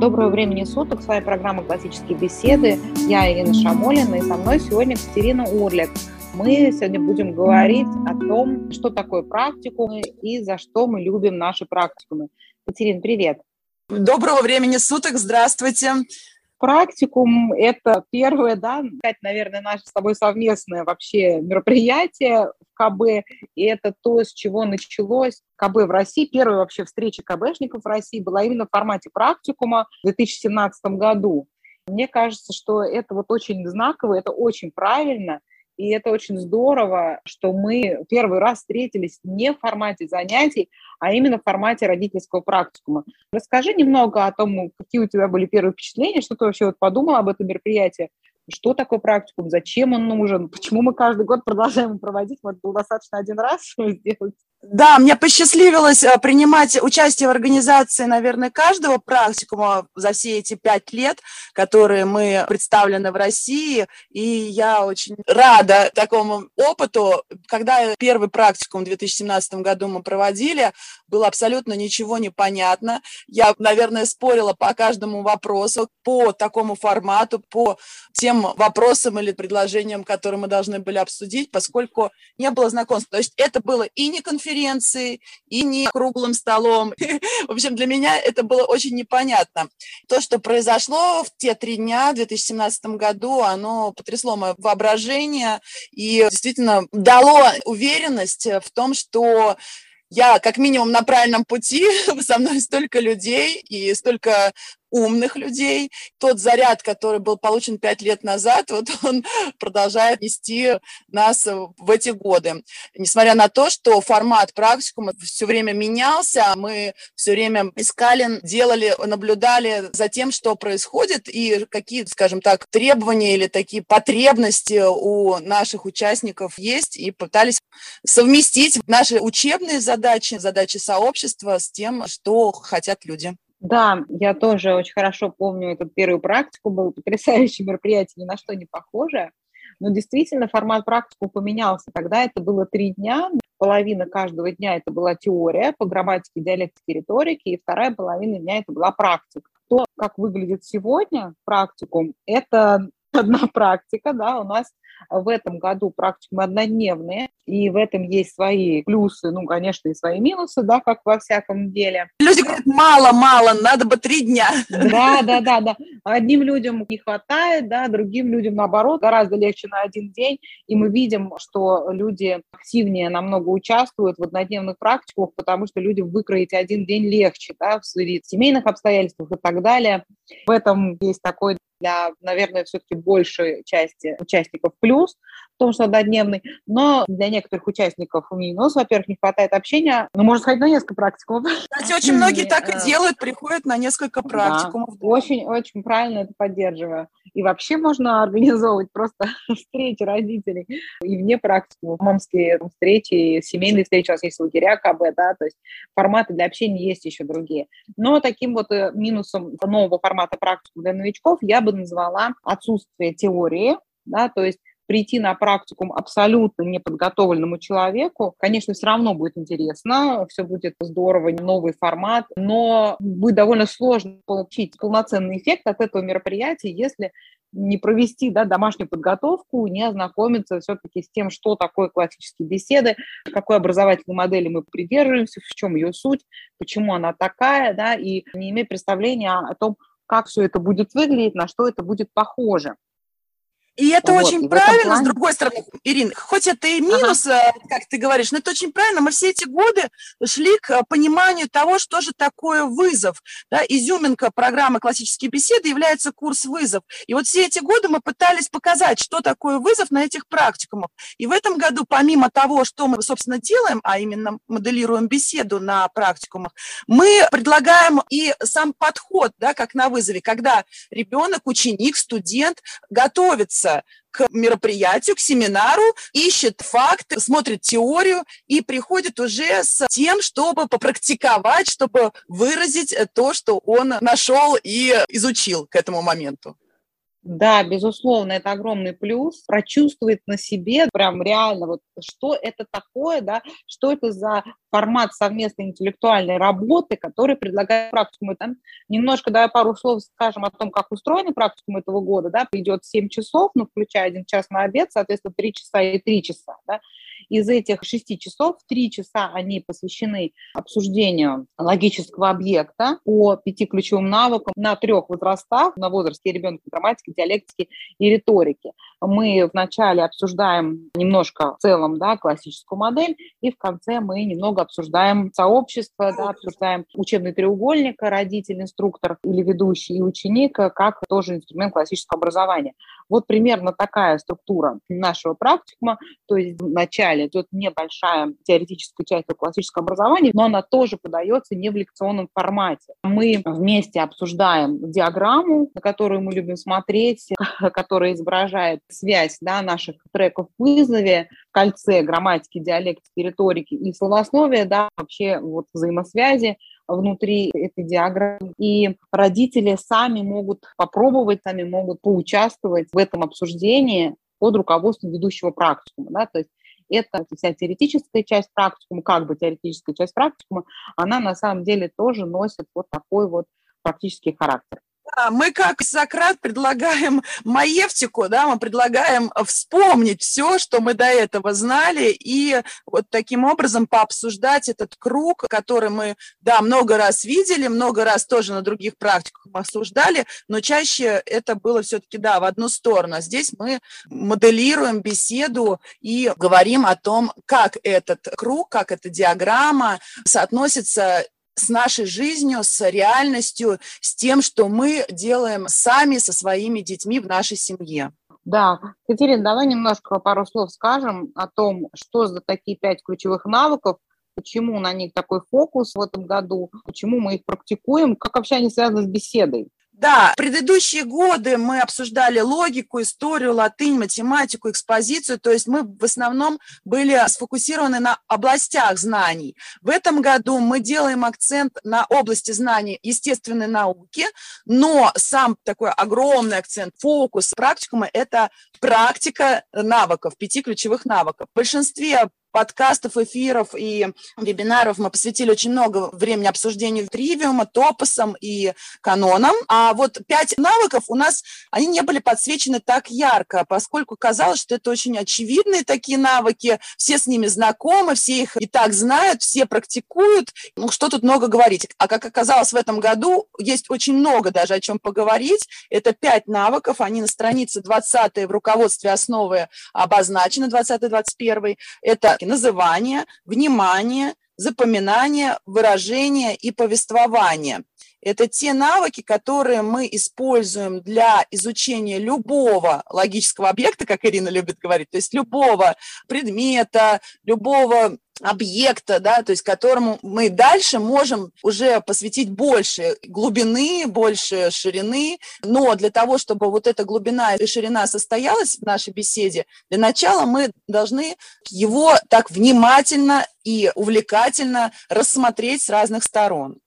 Доброго времени суток. С вами программа «Классические беседы». Я Ирина Шамолина, и со мной сегодня Катерина Урлик. Мы сегодня будем говорить о том, что такое практикумы и за что мы любим наши практикумы. Катерина, привет. Доброго времени суток. Здравствуйте. Практикум – это первое, да, наверное, наше с тобой совместное вообще мероприятие в КБ, и это то, с чего началось КБ в России. Первая вообще встреча КБшников в России была именно в формате практикума в 2017 году. Мне кажется, что это вот очень знаково, это очень правильно – и это очень здорово, что мы первый раз встретились не в формате занятий, а именно в формате родительского практикума. Расскажи немного о том, какие у тебя были первые впечатления, что ты вообще вот подумала об этом мероприятии, что такое практикум, зачем он нужен, почему мы каждый год продолжаем проводить, может, было достаточно один раз сделать. Да, мне посчастливилось э, принимать участие в организации, наверное, каждого практикума за все эти пять лет, которые мы представлены в России, и я очень рада такому опыту. Когда первый практикум в 2017 году мы проводили, было абсолютно ничего не понятно. Я, наверное, спорила по каждому вопросу, по такому формату, по тем вопросам или предложениям, которые мы должны были обсудить, поскольку не было знакомства. То есть это было и не конференция, конференции, и не круглым столом. В общем, для меня это было очень непонятно. То, что произошло в те три дня в 2017 году, оно потрясло мое воображение и действительно дало уверенность в том, что я как минимум на правильном пути, со мной столько людей и столько умных людей. Тот заряд, который был получен пять лет назад, вот он продолжает нести нас в эти годы. Несмотря на то, что формат практикума все время менялся, мы все время искали, делали, наблюдали за тем, что происходит и какие, скажем так, требования или такие потребности у наших участников есть, и пытались совместить наши учебные задачи, задачи сообщества с тем, что хотят люди. Да, я тоже очень хорошо помню этот первую практику, было потрясающее мероприятие, ни на что не похожее. Но действительно формат практику поменялся. Тогда это было три дня, половина каждого дня это была теория по грамматике, диалектике, риторике, и вторая половина дня это была практика. То, как выглядит сегодня практикум, это одна практика, да, у нас в этом году практикумы однодневные, и в этом есть свои плюсы, ну, конечно, и свои минусы, да, как во всяком деле. Люди говорят, мало-мало, надо бы три дня. Да, да, да, да. Одним людям не хватает, да, другим людям, наоборот, гораздо легче на один день, и мы видим, что люди активнее намного участвуют в однодневных практиках, потому что людям выкроить один день легче, да, в семейных обстоятельствах и так далее. В этом есть такой для, наверное, все-таки большей части участников плюс в том, что однодневный, но для некоторых участников минус. Во-первых, не хватает общения, но можно сходить на несколько практикумов. Кстати, очень многие так и э, делают, приходят на несколько практикумов. Да, очень, очень правильно это поддерживаю. И вообще можно организовывать просто встречи родителей и вне практикумов, мамские встречи, семейные встречи, у нас есть лагеря КБ, да, то есть форматы для общения есть еще другие. Но таким вот э, минусом нового формата практикум для новичков я бы назвала отсутствие теории, да, то есть прийти на практикум абсолютно неподготовленному человеку, конечно, все равно будет интересно, все будет здорово, новый формат, но будет довольно сложно получить полноценный эффект от этого мероприятия, если не провести да, домашнюю подготовку, не ознакомиться все-таки с тем, что такое классические беседы, какой образовательной модели мы придерживаемся, в чем ее суть, почему она такая, да, и не иметь представления о том, как все это будет выглядеть, на что это будет похоже. И это вот, очень правильно, плане... с другой стороны, Ирина, хоть это и минус, ага. как ты говоришь, но это очень правильно. Мы все эти годы шли к пониманию того, что же такое вызов. Да? Изюминка программы «Классические беседы» является курс «Вызов». И вот все эти годы мы пытались показать, что такое вызов на этих практикумах. И в этом году, помимо того, что мы, собственно, делаем, а именно моделируем беседу на практикумах, мы предлагаем и сам подход, да, как на вызове, когда ребенок, ученик, студент готовится готовится к мероприятию, к семинару, ищет факты, смотрит теорию и приходит уже с тем, чтобы попрактиковать, чтобы выразить то, что он нашел и изучил к этому моменту. Да, безусловно, это огромный плюс. Прочувствовать на себе прям реально, вот что это такое, да, что это за формат совместной интеллектуальной работы, который предлагает практикумы. Там немножко, давай пару слов скажем о том, как устроены практикум этого года. Да, идет 7 часов, ну, включая один час на обед, соответственно, 3 часа и 3 часа. Да. Из этих 6 часов 3 часа они посвящены обсуждению логического объекта по пяти ключевым навыкам на трех возрастах, на возрасте ребенка грамматики, диалектики и риторики. Мы вначале обсуждаем немножко в целом да, классическую модель, и в конце мы немного обсуждаем сообщество, да, обсуждаем учебный треугольник, родитель, инструктор или ведущий и ученик, как тоже инструмент классического образования. Вот примерно такая структура нашего практикума, то есть вначале идет небольшая теоретическая часть классического образования, но она тоже подается не в лекционном формате. Мы вместе обсуждаем диаграмму, на которую мы любим смотреть, которая изображает связь да, наших треков в вызове, кольце грамматики, диалектики, риторики и словословия, да, вообще вот взаимосвязи внутри этой диаграммы. И родители сами могут попробовать, сами могут поучаствовать в этом обсуждении под руководством ведущего практикума. Да? То есть это вся теоретическая часть практикума, как бы теоретическая часть практикума, она на самом деле тоже носит вот такой вот практический характер. Да, мы как Сократ предлагаем маевтику, да, мы предлагаем вспомнить все, что мы до этого знали, и вот таким образом пообсуждать этот круг, который мы, да, много раз видели, много раз тоже на других практиках обсуждали, но чаще это было все-таки, да, в одну сторону. А здесь мы моделируем беседу и говорим о том, как этот круг, как эта диаграмма соотносится с нашей жизнью, с реальностью, с тем, что мы делаем сами со своими детьми в нашей семье. Да, Катерина, давай немножко пару слов скажем о том, что за такие пять ключевых навыков, почему на них такой фокус в этом году, почему мы их практикуем, как вообще они связаны с беседой. Да, в предыдущие годы мы обсуждали логику, историю, латынь, математику, экспозицию, то есть мы в основном были сфокусированы на областях знаний. В этом году мы делаем акцент на области знаний естественной науки, но сам такой огромный акцент, фокус практикума – это практика навыков, пяти ключевых навыков. В большинстве подкастов, эфиров и вебинаров мы посвятили очень много времени обсуждению тривиума, топосом и каноном. А вот пять навыков у нас, они не были подсвечены так ярко, поскольку казалось, что это очень очевидные такие навыки, все с ними знакомы, все их и так знают, все практикуют. Ну, что тут много говорить? А как оказалось в этом году, есть очень много даже о чем поговорить. Это пять навыков, они на странице 20 в руководстве основы обозначены, 20-21. Это называние, внимание, запоминание, выражение и повествование. Это те навыки, которые мы используем для изучения любого логического объекта, как Ирина любит говорить, то есть любого предмета, любого объекта, да, то есть которому мы дальше можем уже посвятить больше глубины, больше ширины, но для того, чтобы вот эта глубина и ширина состоялась в нашей беседе, для начала мы должны его так внимательно и увлекательно рассмотреть с разных сторон.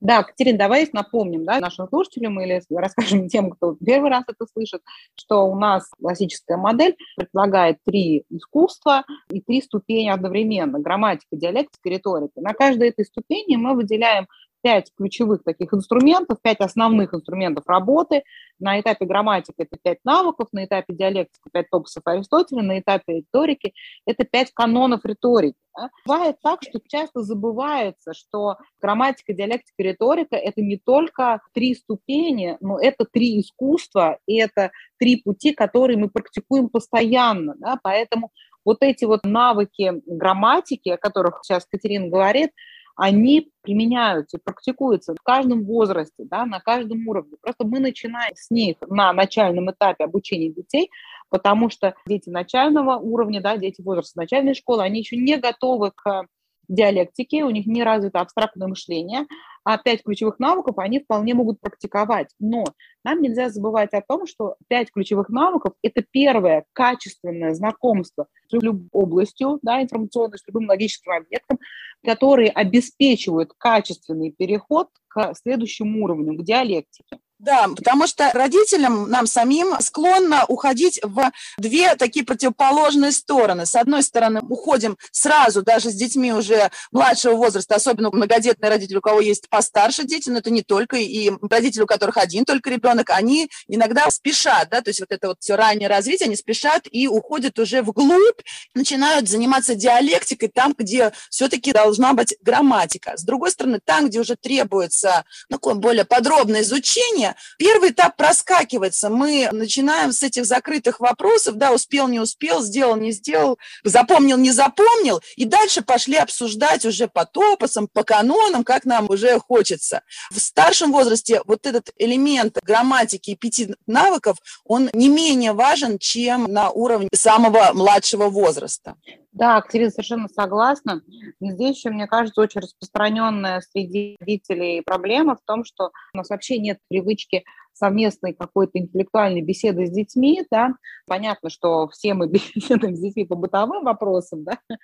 Да, Катерина, давай напомним да, нашим слушателям или расскажем тем, кто первый раз это слышит, что у нас классическая модель предполагает три искусства и три ступени одновременно – грамматика, диалектика, риторика. На каждой этой ступени мы выделяем пять ключевых таких инструментов, пять основных инструментов работы. На этапе грамматики это пять навыков, на этапе диалектики пять топосов Аристотеля, на этапе риторики это пять канонов риторики. Да? Бывает так, что часто забывается, что грамматика, диалектика, риторика – это не только три ступени, но это три искусства, и это три пути, которые мы практикуем постоянно. Да? Поэтому вот эти вот навыки грамматики, о которых сейчас Катерина говорит, они применяются, практикуются в каждом возрасте, да, на каждом уровне. Просто мы начинаем с них на начальном этапе обучения детей, потому что дети начального уровня, да, дети возраста начальной школы, они еще не готовы к диалектике, у них не развито абстрактное мышление, а пять ключевых навыков они вполне могут практиковать. Но нам нельзя забывать о том, что пять ключевых навыков – это первое качественное знакомство с любой областью да, информационной, с любым логическим объектом, которые обеспечивают качественный переход к следующему уровню, к диалектике. Да, потому что родителям, нам самим, склонно уходить в две такие противоположные стороны. С одной стороны, уходим сразу, даже с детьми уже младшего возраста, особенно многодетные родители, у кого есть постарше дети, но это не только, и родители, у которых один только ребенок, они иногда спешат, да, то есть вот это вот все раннее развитие, они спешат и уходят уже вглубь, начинают заниматься диалектикой там, где все-таки должна быть грамматика. С другой стороны, там, где уже требуется ну, такое более подробное изучение, обучения, первый этап проскакивается. Мы начинаем с этих закрытых вопросов, да, успел, не успел, сделал, не сделал, запомнил, не запомнил, и дальше пошли обсуждать уже по топосам, по канонам, как нам уже хочется. В старшем возрасте вот этот элемент грамматики и пяти навыков, он не менее важен, чем на уровне самого младшего возраста. Да, Катерина, совершенно согласна. Здесь еще, мне кажется, очень распространенная среди родителей проблема в том, что у нас вообще нет привычки совместной какой-то интеллектуальной беседы с детьми, да, понятно, что все мы беседуем с детьми по бытовым вопросам, да,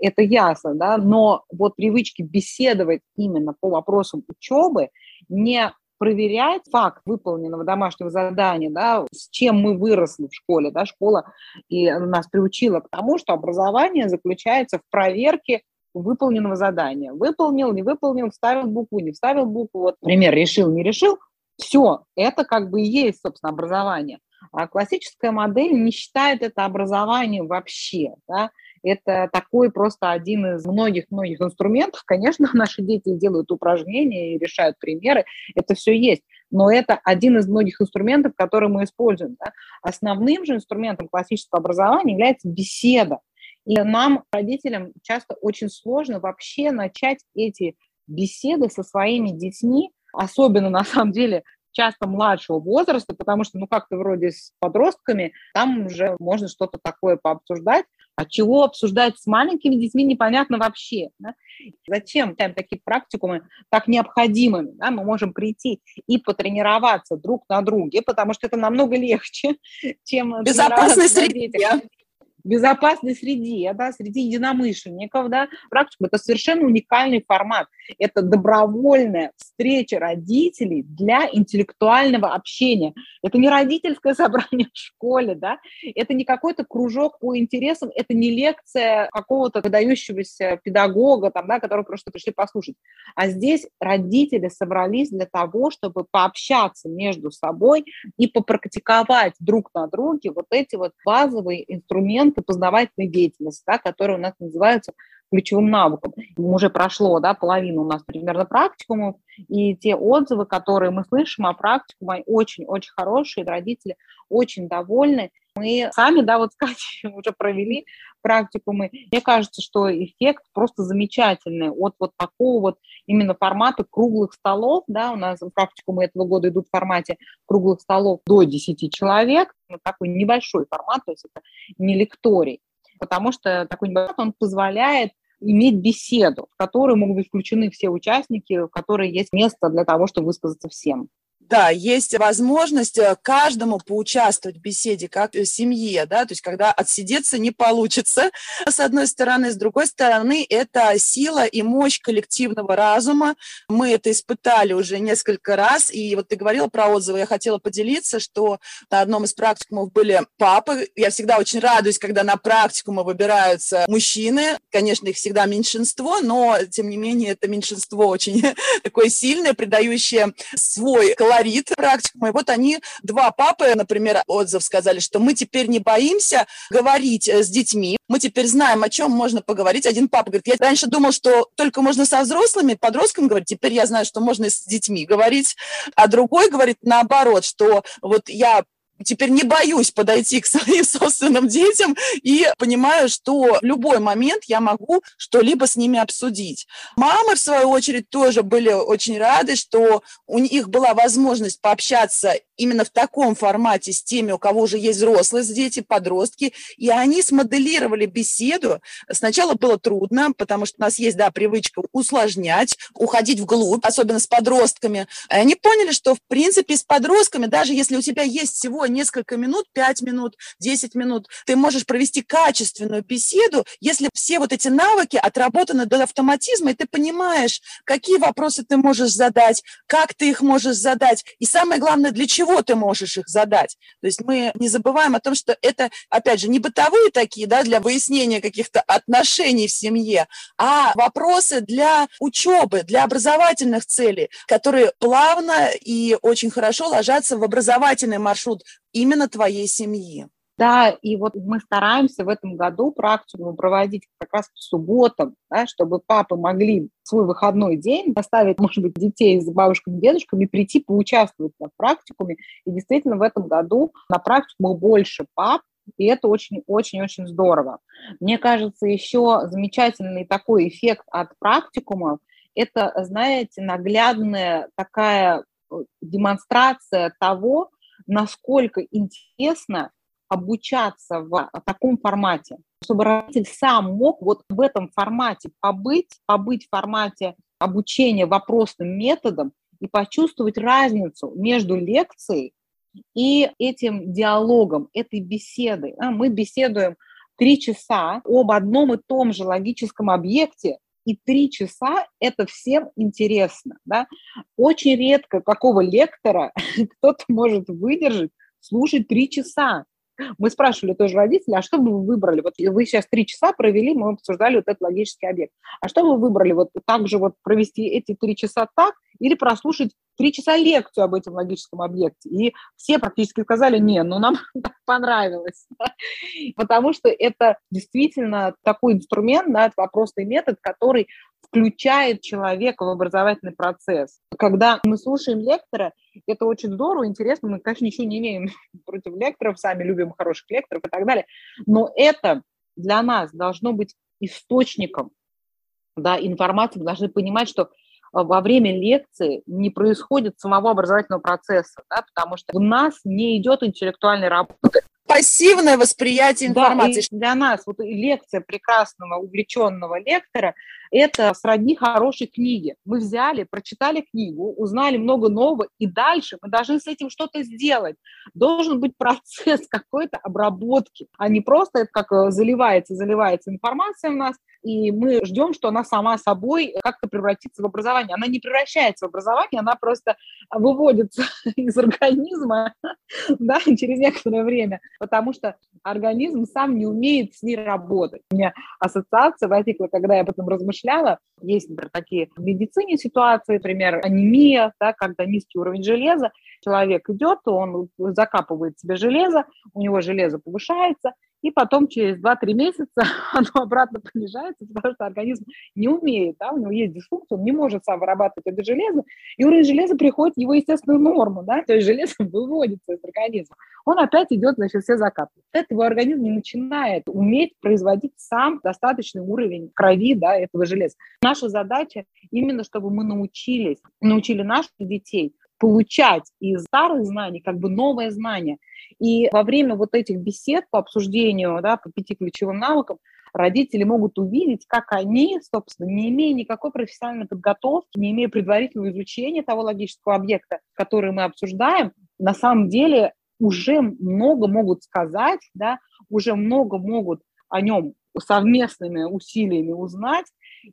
это ясно, да, но вот привычки беседовать именно по вопросам учебы не проверять факт выполненного домашнего задания, да, с чем мы выросли в школе, да, школа и нас приучила к тому, что образование заключается в проверке выполненного задания. Выполнил, не выполнил, вставил букву, не вставил букву, вот, пример, решил, не решил, все, это как бы и есть, собственно, образование. А классическая модель не считает это образование вообще, да, это такой просто один из многих-многих инструментов. Конечно, наши дети делают упражнения и решают примеры, это все есть, но это один из многих инструментов, которые мы используем. Да? Основным же инструментом классического образования является беседа. И нам, родителям, часто очень сложно вообще начать эти беседы со своими детьми, особенно на самом деле часто младшего возраста, потому что, ну, как-то вроде с подростками, там уже можно что-то такое пообсуждать, а чего обсуждать с маленькими детьми непонятно вообще. Да? Зачем там такие практикумы так необходимыми? Да? Мы можем прийти и потренироваться друг на друге, потому что это намного легче, чем безопасной среде безопасной среде, да, среди единомышленников, да, практику. Это совершенно уникальный формат. Это добровольная встреча родителей для интеллектуального общения. Это не родительское собрание в школе, да, это не какой-то кружок по интересам, это не лекция какого-то выдающегося педагога, там, да, который просто пришли послушать. А здесь родители собрались для того, чтобы пообщаться между собой и попрактиковать друг на друге вот эти вот базовые инструменты и познавательной деятельности, да, которые у нас называются ключевым навыком. Уже прошло да, половина у нас примерно практикумов, и те отзывы, которые мы слышим о практикуме, очень-очень хорошие, родители очень довольны. Мы сами, да, вот с Катей уже провели практикумы. Мне кажется, что эффект просто замечательный от вот такого вот именно формата круглых столов, да, у нас практикумы этого года идут в формате круглых столов до 10 человек, ну, такой небольшой формат, то есть это не лекторий, потому что такой небольшой, он позволяет иметь беседу, в которую могут быть включены все участники, в которой есть место для того, чтобы высказаться всем. Да, есть возможность э, каждому поучаствовать в беседе, как в семье, да, то есть когда отсидеться не получится, с одной стороны, с другой стороны, это сила и мощь коллективного разума. Мы это испытали уже несколько раз, и вот ты говорила про отзывы, я хотела поделиться, что на одном из практикумов были папы. Я всегда очень радуюсь, когда на практикумы выбираются мужчины. Конечно, их всегда меньшинство, но, тем не менее, это меньшинство очень такое сильное, придающее свой колорит колорит практикума. И вот они, два папы, например, отзыв сказали, что мы теперь не боимся говорить э, с детьми, мы теперь знаем, о чем можно поговорить. Один папа говорит, я раньше думал, что только можно со взрослыми, подростками говорить, теперь я знаю, что можно и с детьми говорить. А другой говорит наоборот, что вот я теперь не боюсь подойти к своим собственным детям и понимаю, что в любой момент я могу что-либо с ними обсудить. Мамы, в свою очередь, тоже были очень рады, что у них была возможность пообщаться именно в таком формате с теми, у кого уже есть взрослые дети, подростки, и они смоделировали беседу. Сначала было трудно, потому что у нас есть, да, привычка усложнять, уходить вглубь, особенно с подростками. Они поняли, что, в принципе, с подростками, даже если у тебя есть всего несколько минут, 5 минут, 10 минут. Ты можешь провести качественную беседу, если все вот эти навыки отработаны до автоматизма, и ты понимаешь, какие вопросы ты можешь задать, как ты их можешь задать, и самое главное, для чего ты можешь их задать. То есть мы не забываем о том, что это, опять же, не бытовые такие, да, для выяснения каких-то отношений в семье, а вопросы для учебы, для образовательных целей, которые плавно и очень хорошо ложатся в образовательный маршрут именно твоей семьи. Да, и вот мы стараемся в этом году практику проводить как раз по субботам, да, чтобы папы могли свой выходной день оставить, может быть, детей с бабушками, дедушками, прийти поучаствовать на практикуме. И действительно в этом году на практику больше пап, и это очень-очень-очень здорово. Мне кажется, еще замечательный такой эффект от практикумов – это, знаете, наглядная такая э, демонстрация того, насколько интересно обучаться в таком формате, чтобы родитель сам мог вот в этом формате побыть, побыть в формате обучения вопросным методом и почувствовать разницу между лекцией и этим диалогом, этой беседой. А, мы беседуем три часа об одном и том же логическом объекте, и три часа это всем интересно. Да? Очень редко какого лектора кто-то может выдержать слушать три часа. Мы спрашивали тоже родителей, а что бы вы выбрали? Вот вы сейчас три часа провели, мы обсуждали вот этот логический объект. А что вы выбрали? Вот так же вот провести эти три часа так или прослушать три часа лекцию об этом логическом объекте. И все практически сказали, не, ну нам понравилось. Потому что это действительно такой инструмент, да, вопросный метод, который включает человека в образовательный процесс. Когда мы слушаем лектора, это очень здорово, интересно. Мы, конечно, ничего не имеем против лекторов, сами любим хороших лекторов и так далее. Но это для нас должно быть источником да, информации. Мы должны понимать, что во время лекции не происходит самого образовательного процесса, да, потому что у нас не идет интеллектуальной работы. Пассивное восприятие информации. Да, для нас вот лекция прекрасного, увлеченного лектора – это сродни хорошей книги. Мы взяли, прочитали книгу, узнали много нового, и дальше мы должны с этим что-то сделать. Должен быть процесс какой-то обработки, а не просто это как э, заливается, заливается информация у нас, и мы ждем, что она сама собой как-то превратится в образование. Она не превращается в образование, она просто выводится из организма да, через некоторое время, потому что организм сам не умеет с ней работать. У меня ассоциация возникла, когда я об этом размышляла. Есть, например, такие в медицине ситуации, например, анемия, да, когда низкий уровень железа, человек идет, он закапывает себе железо, у него железо повышается, и потом через 2-3 месяца оно обратно понижается, потому что организм не умеет, да, у него есть дисфункция, он не может сам вырабатывать это железо, и уровень железа приходит в его естественную норму, да, то есть железо выводится из организма. Он опять идет, значит, все закапывает. Это его организм не начинает уметь производить сам достаточный уровень крови, да, этого железа. Наша задача именно, чтобы мы научились, научили наших детей получать из старых знаний как бы новое знание. И во время вот этих бесед по обсуждению, да, по пяти ключевым навыкам, родители могут увидеть, как они, собственно, не имея никакой профессиональной подготовки, не имея предварительного изучения того логического объекта, который мы обсуждаем, на самом деле уже много могут сказать, да, уже много могут о нем совместными усилиями узнать,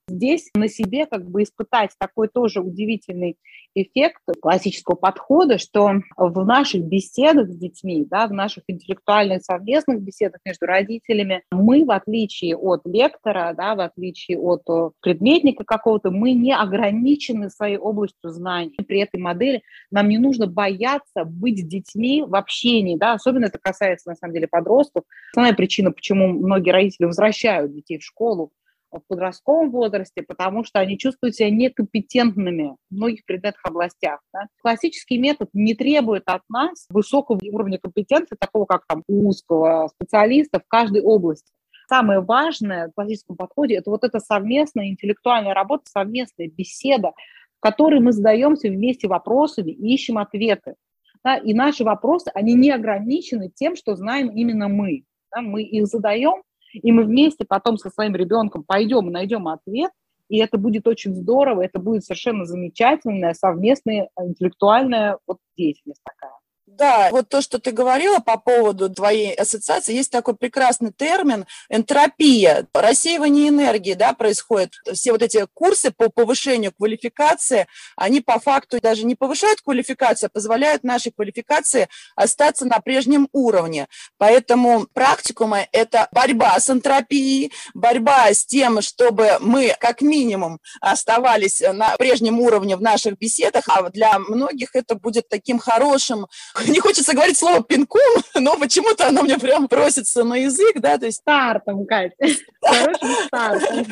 здесь на себе как бы испытать такой тоже удивительный эффект классического подхода, что в наших беседах с детьми, да, в наших интеллектуальных совместных беседах между родителями, мы, в отличие от лектора, да, в отличие от предметника какого-то, мы не ограничены своей областью знаний. При этой модели нам не нужно бояться быть детьми в общении, да, особенно это касается, на самом деле, подростков. Основная причина, почему многие родители возвращают детей в школу, в подростковом возрасте, потому что они чувствуют себя некомпетентными в многих предметных областях. Да. Классический метод не требует от нас высокого уровня компетенции, такого как там узкого специалиста в каждой области. Самое важное в классическом подходе – это вот эта совместная интеллектуальная работа, совместная беседа, в которой мы задаемся вместе вопросами и ищем ответы. Да, и наши вопросы, они не ограничены тем, что знаем именно мы. Да, мы их задаем, и мы вместе потом со своим ребенком пойдем найдем ответ, и это будет очень здорово, это будет совершенно замечательная совместная интеллектуальная вот деятельность такая. Да, вот то, что ты говорила по поводу твоей ассоциации, есть такой прекрасный термин энтропия, рассеивание энергии, да, происходит. Все вот эти курсы по повышению квалификации, они по факту даже не повышают квалификацию, а позволяют нашей квалификации остаться на прежнем уровне. Поэтому практикумы – это борьба с энтропией, борьба с тем, чтобы мы как минимум оставались на прежнем уровне в наших беседах, а для многих это будет таким хорошим не хочется говорить слово пинком, но почему-то оно мне прям просится на язык, да, то есть... Стартом, Катя, хорошим стартом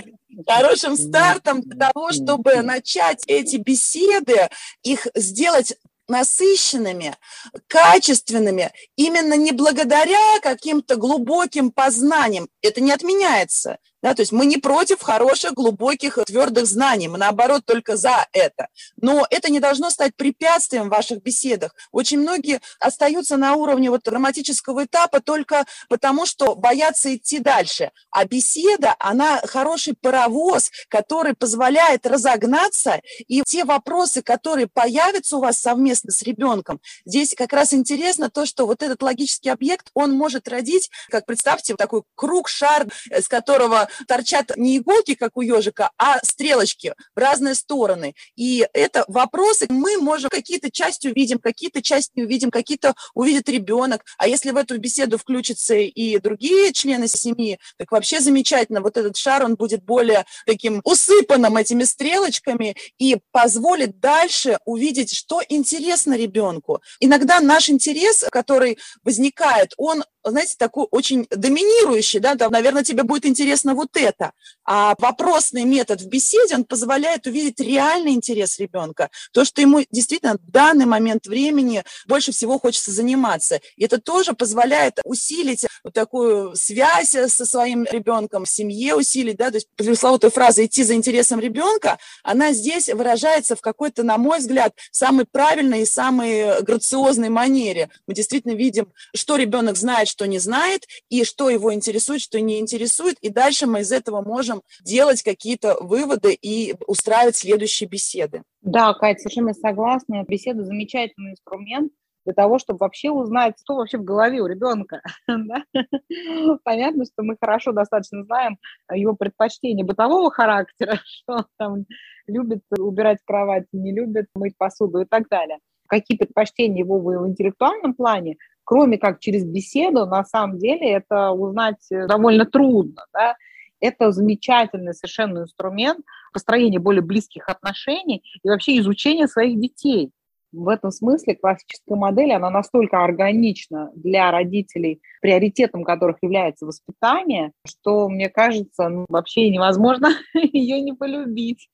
хорошим стартом для того, чтобы начать эти беседы, их сделать насыщенными, качественными, именно не благодаря каким-то глубоким познаниям. Это не отменяется. Да, то есть мы не против хороших, глубоких, твердых знаний, мы наоборот только за это. Но это не должно стать препятствием в ваших беседах. Очень многие остаются на уровне вот драматического этапа только потому, что боятся идти дальше. А беседа, она хороший паровоз, который позволяет разогнаться, и те вопросы, которые появятся у вас совместно с ребенком, здесь как раз интересно то, что вот этот логический объект, он может родить, как представьте, такой круг, шар, с которого торчат не иголки, как у ежика, а стрелочки в разные стороны. И это вопросы, мы можем какие-то части увидим, какие-то части не увидим, какие-то увидит ребенок. А если в эту беседу включатся и другие члены семьи, так вообще замечательно. Вот этот шар, он будет более таким усыпанным этими стрелочками и позволит дальше увидеть, что интересно ребенку. Иногда наш интерес, который возникает, он знаете, такой очень доминирующий, да, да, наверное, тебе будет интересно вот это. А вопросный метод в беседе, он позволяет увидеть реальный интерес ребенка, то, что ему действительно в данный момент времени больше всего хочется заниматься. И это тоже позволяет усилить вот такую связь со своим ребенком, в семье усилить, да, то есть пресловутая фраза «идти за интересом ребенка», она здесь выражается в какой-то, на мой взгляд, самой правильной и самой грациозной манере. Мы действительно видим, что ребенок знает, что не знает, и что его интересует, что не интересует, и дальше мы из этого можем делать какие-то выводы и устраивать следующие беседы. Да, Катя, совершенно согласна. Беседа – замечательный инструмент, для того, чтобы вообще узнать, что вообще в голове у ребенка. Понятно, что мы хорошо достаточно знаем его предпочтения бытового характера, что он там любит убирать кровать, не любит мыть посуду и так далее. Какие предпочтения его в интеллектуальном плане, кроме как через беседу, на самом деле это узнать довольно трудно. Да? Это замечательный совершенно инструмент построения более близких отношений и вообще изучения своих детей в этом смысле классическая модель, она настолько органична для родителей, приоритетом которых является воспитание, что, мне кажется, ну, вообще невозможно ее не полюбить.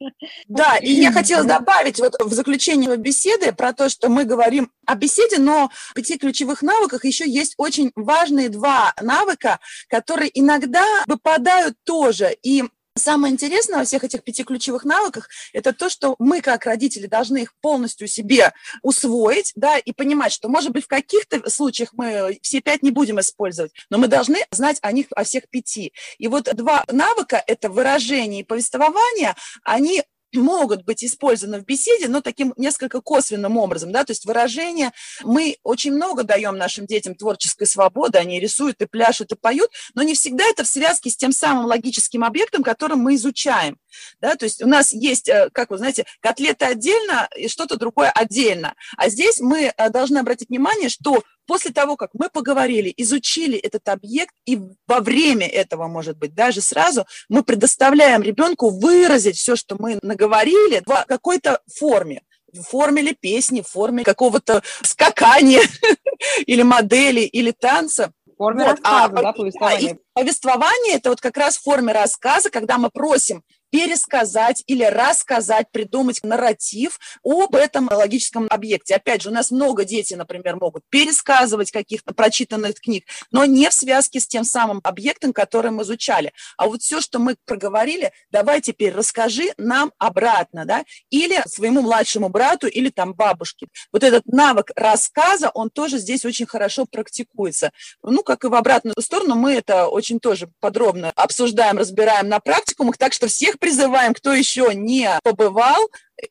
Да, и я хотела добавить вот в заключение беседы про то, что мы говорим о беседе, но в пяти ключевых навыках еще есть очень важные два навыка, которые иногда выпадают тоже. И Самое интересное во всех этих пяти ключевых навыках – это то, что мы, как родители, должны их полностью себе усвоить, да, и понимать, что, может быть, в каких-то случаях мы все пять не будем использовать, но мы должны знать о них, о всех пяти. И вот два навыка – это выражение и повествование, они могут быть использованы в беседе, но таким несколько косвенным образом, да, то есть выражение. Мы очень много даем нашим детям творческой свободы, они рисуют и пляшут и поют, но не всегда это в связке с тем самым логическим объектом, которым мы изучаем, да, то есть у нас есть, э, как вы знаете, котлеты отдельно и что-то другое отдельно, а здесь мы э, должны обратить внимание, что после того, как мы поговорили, изучили этот объект, и во время этого, может быть, даже сразу, мы предоставляем ребенку выразить все, что мы наговорили в какой-то форме в форме ли песни, в форме какого-то скакания или модели, или танца. В форме вот. рассказа, а, да, повествования. А, повествование – это вот как раз в форме рассказа, когда мы просим пересказать или рассказать, придумать нарратив об этом логическом объекте. Опять же, у нас много детей, например, могут пересказывать каких-то прочитанных книг, но не в связке с тем самым объектом, который мы изучали. А вот все, что мы проговорили, давай теперь расскажи нам обратно, да, или своему младшему брату, или там бабушке. Вот этот навык рассказа, он тоже здесь очень хорошо практикуется. Ну, как и в обратную сторону, мы это очень тоже подробно обсуждаем, разбираем на практикумах, так что всех призываем, кто еще не побывал,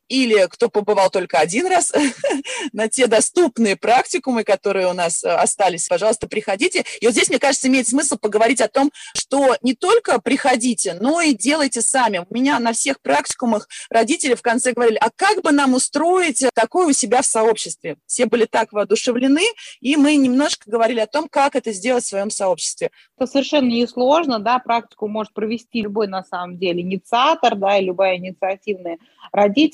или кто побывал только один раз на те доступные практикумы, которые у нас э, остались, пожалуйста, приходите. И вот здесь, мне кажется, имеет смысл поговорить о том, что не только приходите, но и делайте сами. У меня на всех практикумах родители в конце говорили, а как бы нам устроить такое у себя в сообществе? Все были так воодушевлены, и мы немножко говорили о том, как это сделать в своем сообществе. Это совершенно несложно, да, практику может провести любой, на самом деле, инициатор, да, и любая инициативная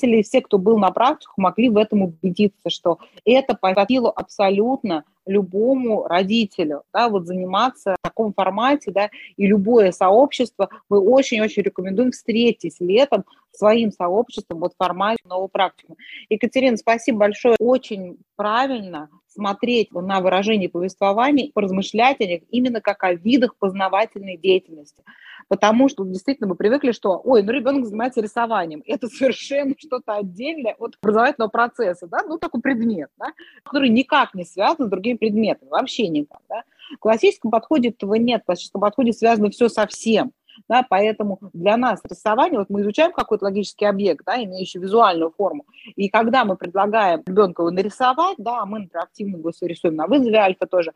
родители, все, кто был на практику, могли в этом убедиться, что это по абсолютно любому родителю, да, вот заниматься в таком формате, да, и любое сообщество, мы очень-очень рекомендуем встретить летом своим сообществом вот в формате нового практикума. Екатерина, спасибо большое, очень правильно смотреть на выражение повествования, поразмышлять о них именно как о видах познавательной деятельности. Потому что действительно мы привыкли, что, ой, ну ребенок занимается рисованием. Это совершенно что-то отдельное от образовательного процесса, да, ну такой предмет, да, который никак не связан с другими предметами, вообще никак, да. В классическом подходе этого нет, в классическом подходе связано все со всем. Да, поэтому для нас рисование, вот мы изучаем какой-то логический объект, да, имеющий визуальную форму, и когда мы предлагаем ребенку его нарисовать, да, мы, например, активно его рисуем на вызове альфа тоже,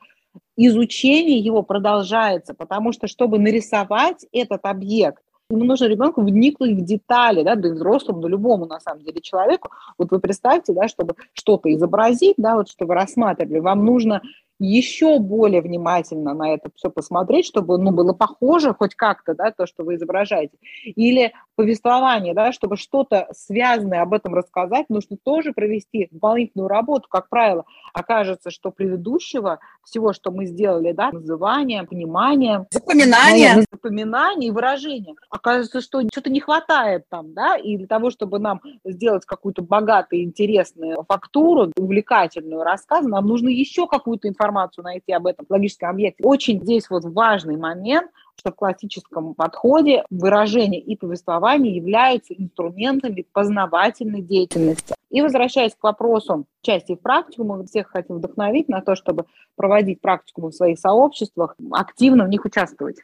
изучение его продолжается, потому что, чтобы нарисовать этот объект, ему нужно ребенку вникнуть в детали, да, да и взрослому, да любому, на самом деле, человеку. Вот вы представьте, да, чтобы что-то изобразить, да, вот что вы рассматривали, вам нужно еще более внимательно на это все посмотреть, чтобы ну, было похоже хоть как-то, да, то, что вы изображаете. Или повествование, да, чтобы что-то связанное об этом рассказать, нужно тоже провести дополнительную работу. Как правило, окажется, что предыдущего всего, что мы сделали, да, называние, понимание, запоминание, запоминание и выражение, окажется, что что-то не хватает там, да, и для того, чтобы нам сделать какую-то богатую, интересную фактуру, увлекательную рассказ, нам нужно еще какую-то информацию информацию найти об этом логическом объекте. Очень здесь вот важный момент, что в классическом подходе выражение и повествование являются инструментами познавательной деятельности. И возвращаясь к вопросу части в практику, мы всех хотим вдохновить на то, чтобы проводить практику в своих сообществах, активно в них участвовать.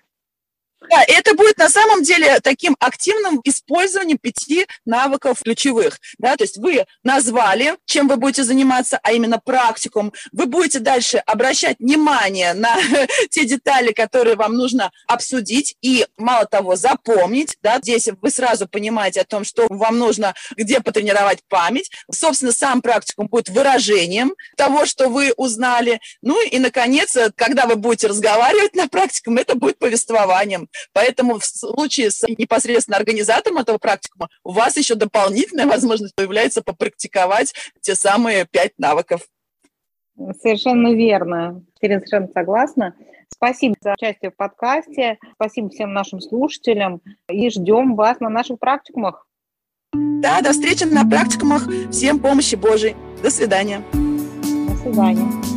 Да, это будет на самом деле таким активным использованием пяти навыков ключевых. Да? То есть вы назвали, чем вы будете заниматься, а именно практикум. Вы будете дальше обращать внимание на те детали, которые вам нужно обсудить и, мало того, запомнить. Да? Здесь вы сразу понимаете о том, что вам нужно, где потренировать память. Собственно, сам практикум будет выражением того, что вы узнали. Ну и, наконец, когда вы будете разговаривать на практикум, это будет повествованием. Поэтому в случае с непосредственно организатором этого практикума у вас еще дополнительная возможность появляется попрактиковать те самые пять навыков. Совершенно верно. Ирина совершенно согласна. Спасибо за участие в подкасте. Спасибо всем нашим слушателям. И ждем вас на наших практикумах. Да, до встречи на практикумах. Всем помощи Божией. До свидания. До свидания.